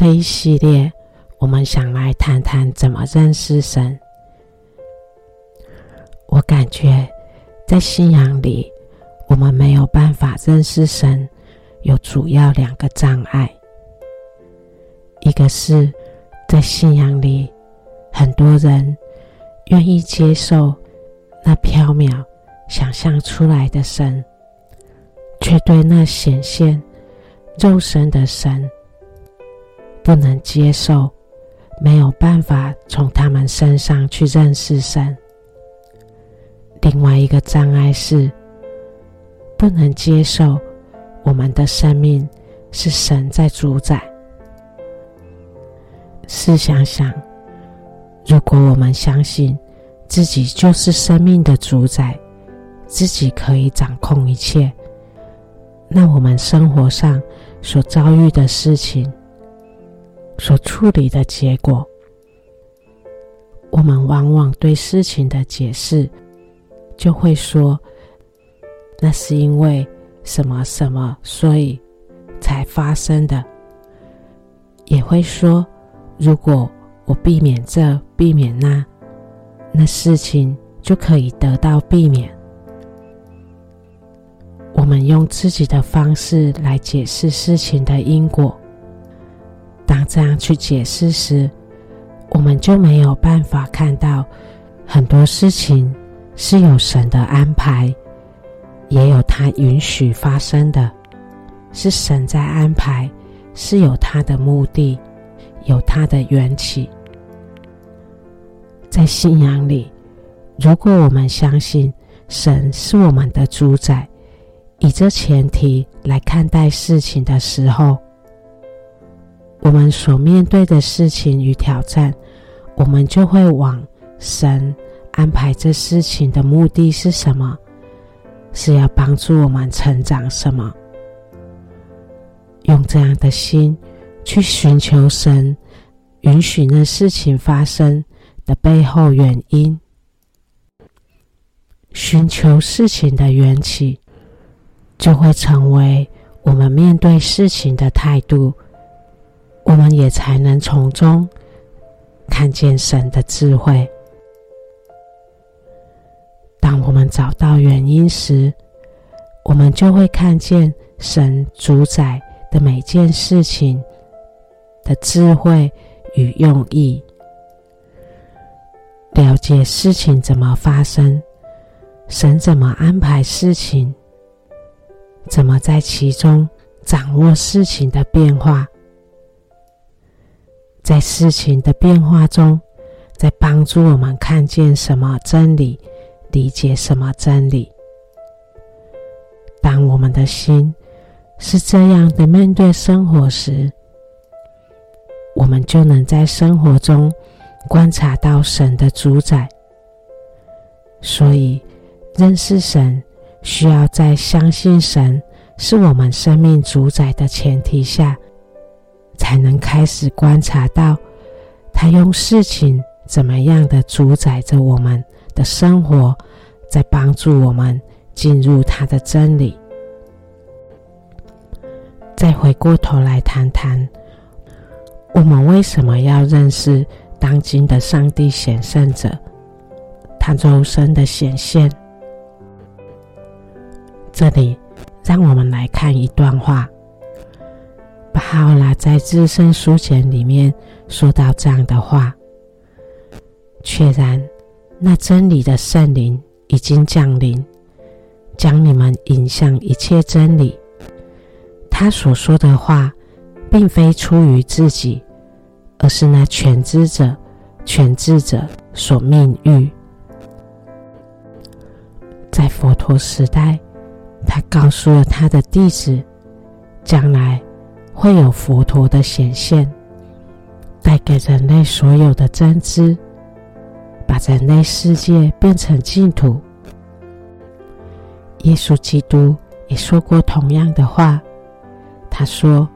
这一系列，我们想来谈谈怎么认识神。我感觉在信仰里，我们没有办法认识神，有主要两个障碍。一个是在信仰里，很多人愿意接受那缥缈想象出来的神，却对那显现肉身的神不能接受，没有办法从他们身上去认识神。另外一个障碍是，不能接受我们的生命是神在主宰。试想想，如果我们相信自己就是生命的主宰，自己可以掌控一切，那我们生活上所遭遇的事情、所处理的结果，我们往往对事情的解释就会说。那是因为什么什么，所以才发生的。也会说，如果我避免这，避免那，那事情就可以得到避免。我们用自己的方式来解释事情的因果。当这样去解释时，我们就没有办法看到很多事情是有神的安排。也有他允许发生的，是神在安排，是有他的目的，有他的缘起。在信仰里，如果我们相信神是我们的主宰，以这前提来看待事情的时候，我们所面对的事情与挑战，我们就会往神安排这事情的目的是什么？是要帮助我们成长什么？用这样的心去寻求神允许那事情发生的背后原因，寻求事情的缘起，就会成为我们面对事情的态度。我们也才能从中看见神的智慧。当我们找到原因时，我们就会看见神主宰的每件事情的智慧与用意，了解事情怎么发生，神怎么安排事情，怎么在其中掌握事情的变化，在事情的变化中，在帮助我们看见什么真理。理解什么真理？当我们的心是这样的面对生活时，我们就能在生活中观察到神的主宰。所以，认识神需要在相信神是我们生命主宰的前提下，才能开始观察到他用事情怎么样的主宰着我们。的生活，在帮助我们进入他的真理。再回过头来谈谈，我们为什么要认识当今的上帝显圣者，他周身的显现？这里，让我们来看一段话。巴哈拉在《至圣书简》里面说到这样的话：确然。那真理的圣灵已经降临，将你们引向一切真理。他所说的话，并非出于自己，而是那全知者、全智者所命諭。在佛陀时代，他告诉了他的弟子，将来会有佛陀的显现，带给人类所有的真知。把人类世界变成净土。耶稣基督也说过同样的话。他说：“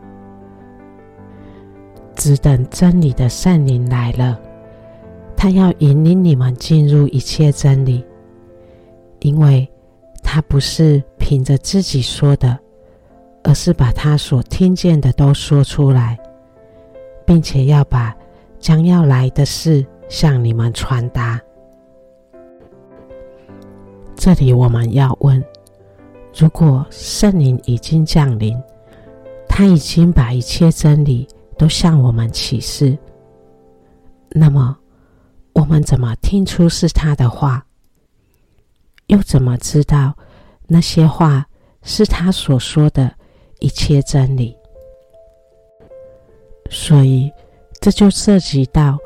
只等真理的圣灵来了，他要引领你们进入一切真理，因为他不是凭着自己说的，而是把他所听见的都说出来，并且要把将要来的事向你们传达。这里我们要问：如果圣灵已经降临，他已经把一切真理都向我们启示，那么我们怎么听出是他的话？又怎么知道那些话是他所说的一切真理？所以，这就涉及到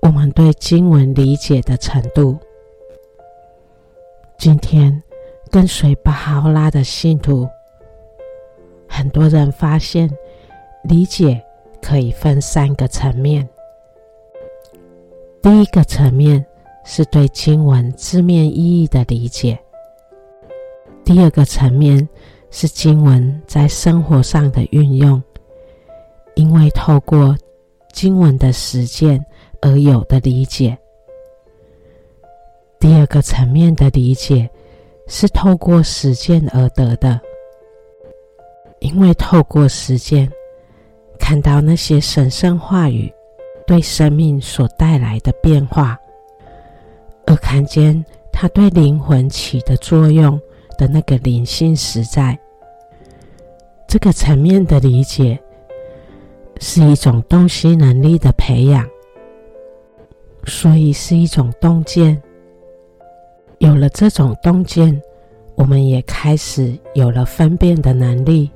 我们对经文理解的程度。今天跟随巴哈拉的信徒，很多人发现理解可以分三个层面。第一个层面是对经文字面意义的理解；第二个层面是经文在生活上的运用。因为透过经文的实践而有的理解。第二个层面的理解是透过实践而得的。因为透过实践，看到那些神圣话语对生命所带来的变化，而看见它对灵魂起的作用的那个灵性实在。这个层面的理解。是一种洞悉能力的培养，所以是一种洞见。有了这种洞见，我们也开始有了分辨的能力，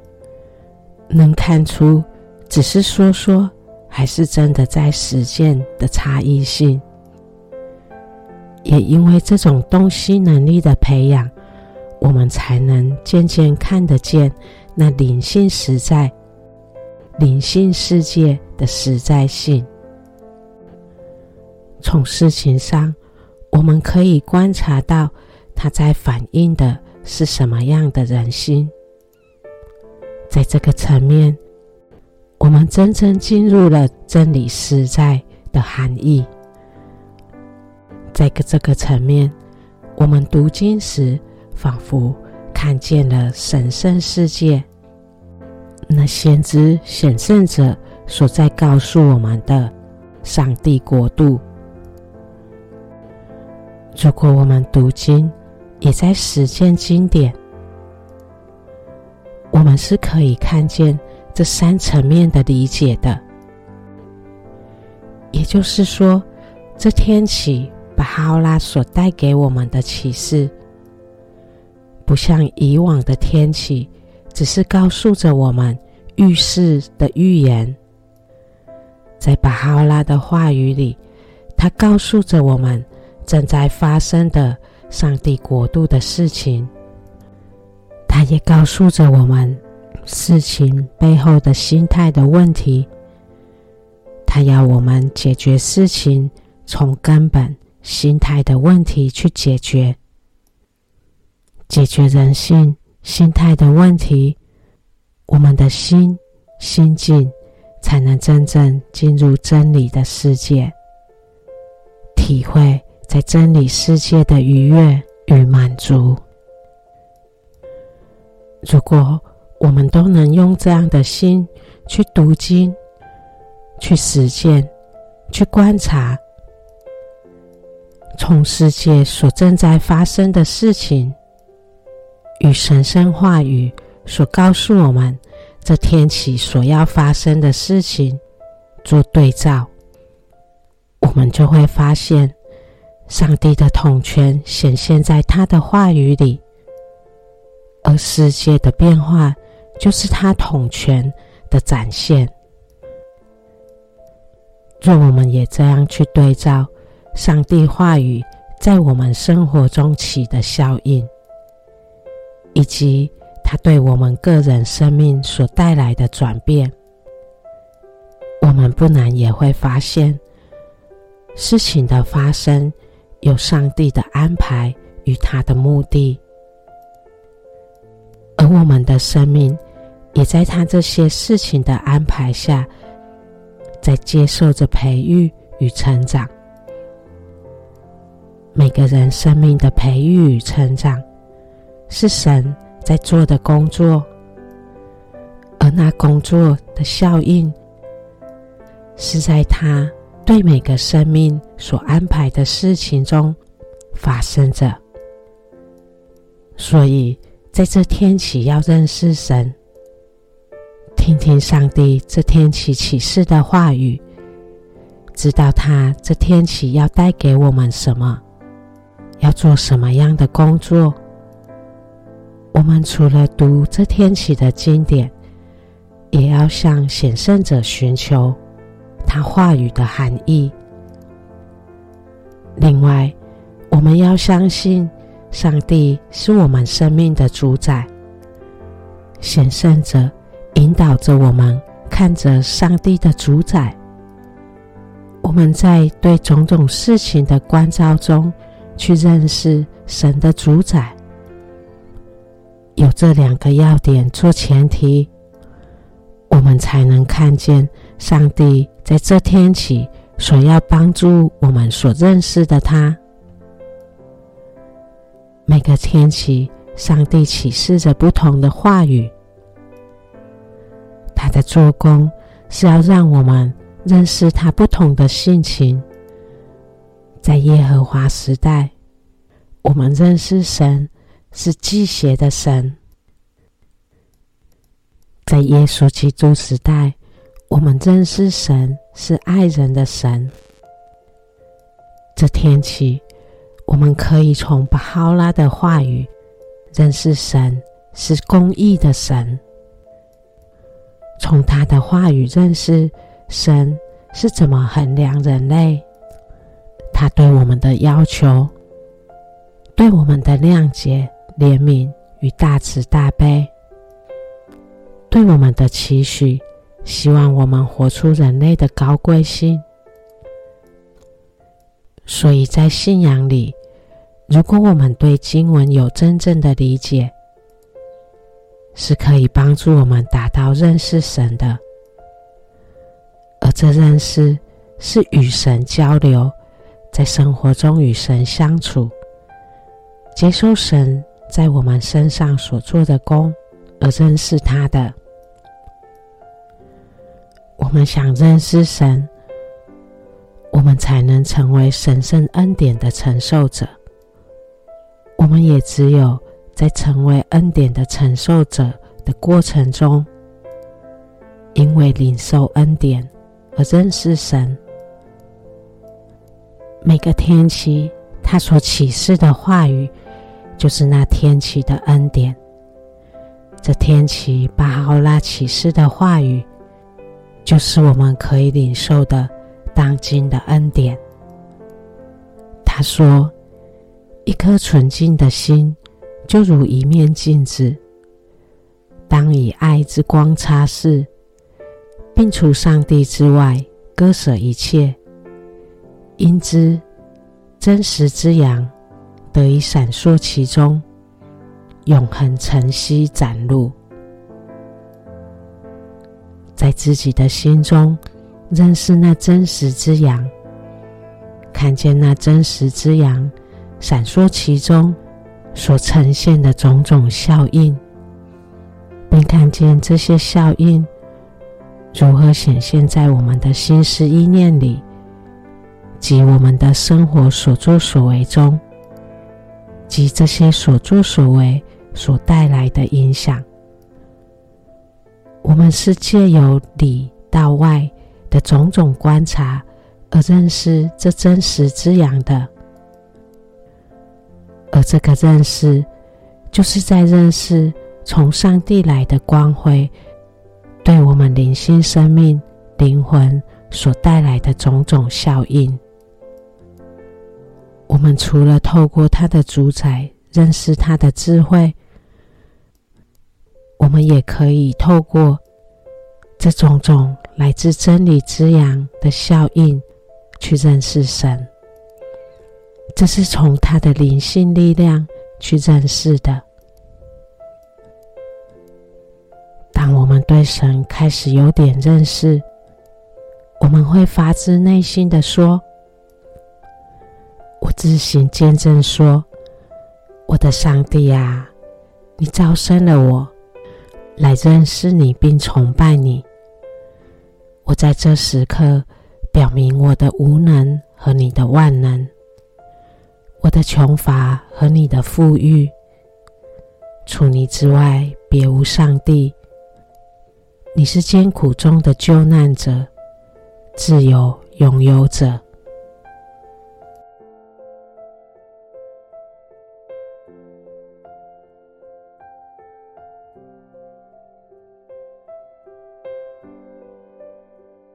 能看出只是说说，还是真的在实践的差异性。也因为这种洞悉能力的培养，我们才能渐渐看得见那灵性实在。灵性世界的实在性，从事情上，我们可以观察到，它在反映的是什么样的人心。在这个层面，我们真正进入了真理实在的含义。在这个层面，我们读经时，仿佛看见了神圣世界。那先知显圣者所在告诉我们的上帝国度，如果我们读经也在实践经典，我们是可以看见这三层面的理解的。也就是说，这天启巴哈欧拉所带给我们的启示，不像以往的天气。只是告诉着我们预示的预言，在巴哈拉的话语里，他告诉着我们正在发生的上帝国度的事情。他也告诉着我们事情背后的心态的问题。他要我们解决事情，从根本心态的问题去解决，解决人性。心态的问题，我们的心心境才能真正进入真理的世界，体会在真理世界的愉悦与满足。如果我们都能用这样的心去读经、去实践、去观察，从世界所正在发生的事情。与神圣话语所告诉我们这天启所要发生的事情做对照，我们就会发现，上帝的统权显现在他的话语里，而世界的变化就是他统权的展现。若我们也这样去对照上帝话语在我们生活中起的效应。以及它对我们个人生命所带来的转变，我们不难也会发现，事情的发生有上帝的安排与他的目的，而我们的生命也在他这些事情的安排下，在接受着培育与成长。每个人生命的培育与成长。是神在做的工作，而那工作的效应，是在他对每个生命所安排的事情中发生着。所以，在这天起要认识神，听听上帝这天起启示的话语，知道他这天起要带给我们什么，要做什么样的工作。我们除了读这天起的经典，也要向显圣者寻求他话语的含义。另外，我们要相信上帝是我们生命的主宰。显圣者引导着我们看着上帝的主宰。我们在对种种事情的关照中，去认识神的主宰。有这两个要点做前提，我们才能看见上帝在这天起所要帮助我们所认识的他。每个天起，上帝启示着不同的话语，他的做工是要让我们认识他不同的性情。在耶和华时代，我们认识神。是祭邪的神，在耶稣基督时代，我们认识神是爱人的神。这天起，我们可以从巴哈拉的话语认识神是公义的神，从他的话语认识神是怎么衡量人类，他对我们的要求，对我们的谅解。怜悯与大慈大悲，对我们的期许，希望我们活出人类的高贵性。所以在信仰里，如果我们对经文有真正的理解，是可以帮助我们达到认识神的。而这认识是与神交流，在生活中与神相处，接受神。在我们身上所做的工，而认识他的。我们想认识神，我们才能成为神圣恩典的承受者。我们也只有在成为恩典的承受者的过程中，因为领受恩典而认识神。每个天期，他所启示的话语。就是那天起的恩典，这天启巴哈欧拉启示的话语，就是我们可以领受的当今的恩典。他说：“一颗纯净的心，就如一面镜子，当以爱之光擦拭，并除上帝之外，割舍一切，因之真实之阳。”得以闪烁其中，永恒晨曦展露，在自己的心中认识那真实之阳，看见那真实之阳闪烁其中所呈现的种种效应，并看见这些效应如何显现在我们的心思意念里及我们的生活所作所为中。及这些所作所为所带来的影响，我们是借由里到外的种种观察而认识这真实之阳的，而这个认识，就是在认识从上帝来的光辉，对我们灵性生命、灵魂所带来的种种效应。我们除了透过他的主宰认识他的智慧，我们也可以透过这种种来自真理之阳的效应去认识神。这是从他的灵性力量去认识的。当我们对神开始有点认识，我们会发自内心的说。我自行见证说：“我的上帝啊，你召生了我来认识你并崇拜你。我在这时刻表明我的无能和你的万能，我的穷乏和你的富裕。除你之外，别无上帝。你是艰苦中的救难者，自由拥有者。